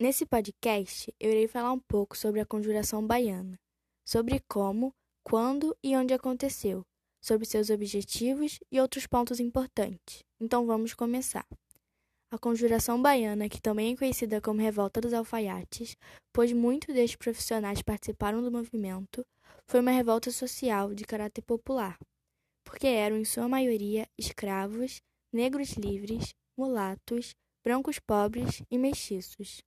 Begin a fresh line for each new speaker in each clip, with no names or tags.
Nesse podcast, eu irei falar um pouco sobre a Conjuração Baiana, sobre como, quando e onde aconteceu, sobre seus objetivos e outros pontos importantes. Então vamos começar. A Conjuração Baiana, que também é conhecida como Revolta dos Alfaiates, pois muitos destes profissionais participaram do movimento, foi uma revolta social de caráter popular, porque eram, em sua maioria, escravos, negros livres, mulatos, brancos pobres e mestiços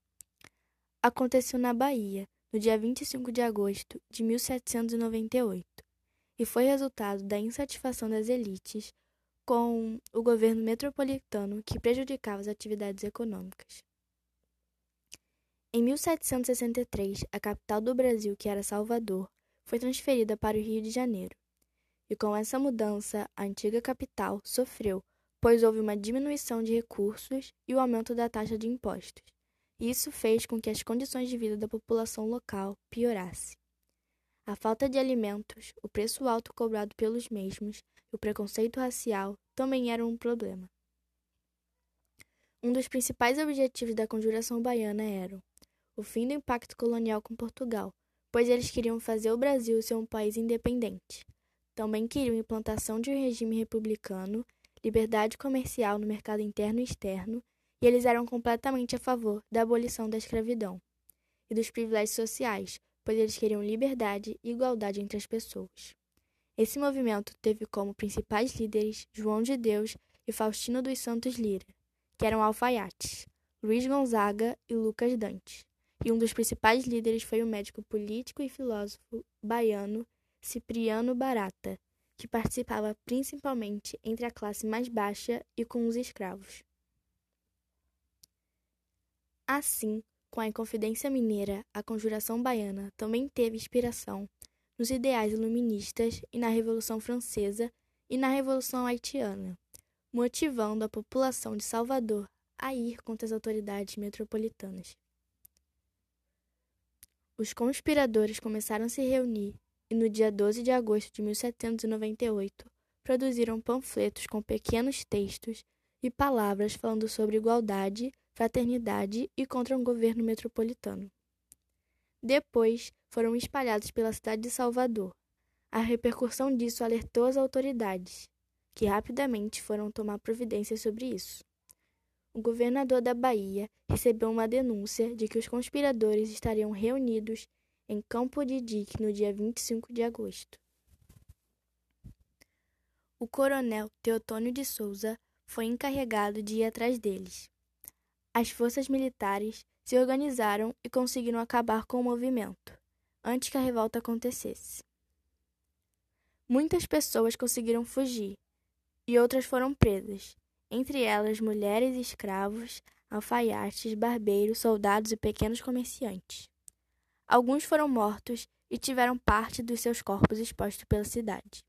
aconteceu na Bahia, no dia 25 de agosto de 1798, e foi resultado da insatisfação das elites com o governo metropolitano que prejudicava as atividades econômicas. Em 1763, a capital do Brasil, que era Salvador, foi transferida para o Rio de Janeiro. E com essa mudança, a antiga capital sofreu, pois houve uma diminuição de recursos e o aumento da taxa de impostos. Isso fez com que as condições de vida da população local piorasse. A falta de alimentos, o preço alto cobrado pelos mesmos e o preconceito racial também eram um problema. Um dos principais objetivos da Conjuração Baiana era o fim do impacto colonial com Portugal, pois eles queriam fazer o Brasil ser um país independente. Também queriam implantação de um regime republicano, liberdade comercial no mercado interno e externo e eles eram completamente a favor da abolição da escravidão e dos privilégios sociais, pois eles queriam liberdade e igualdade entre as pessoas. Esse movimento teve como principais líderes João de Deus e Faustino dos Santos Lira, que eram alfaiates, Luiz Gonzaga e Lucas Dante. E um dos principais líderes foi o médico político e filósofo baiano Cipriano Barata, que participava principalmente entre a classe mais baixa e com os escravos. Assim, com a Inconfidência Mineira, a Conjuração Baiana também teve inspiração nos ideais iluministas e na Revolução Francesa e na Revolução Haitiana, motivando a população de Salvador a ir contra as autoridades metropolitanas. Os conspiradores começaram a se reunir e, no dia 12 de agosto de 1798, produziram panfletos com pequenos textos e palavras falando sobre igualdade fraternidade e contra um governo metropolitano. Depois, foram espalhados pela cidade de Salvador. A repercussão disso alertou as autoridades, que rapidamente foram tomar providências sobre isso. O governador da Bahia recebeu uma denúncia de que os conspiradores estariam reunidos em Campo de Dique no dia 25 de agosto. O coronel Teotônio de Souza foi encarregado de ir atrás deles as forças militares se organizaram e conseguiram acabar com o movimento, antes que a revolta acontecesse. Muitas pessoas conseguiram fugir e outras foram presas, entre elas mulheres escravos, alfaiates, barbeiros, soldados e pequenos comerciantes. Alguns foram mortos e tiveram parte dos seus corpos expostos pela cidade.